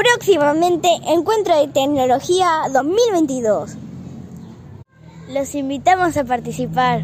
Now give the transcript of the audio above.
próximamente Encuentro de Tecnología 2022. Los invitamos a participar.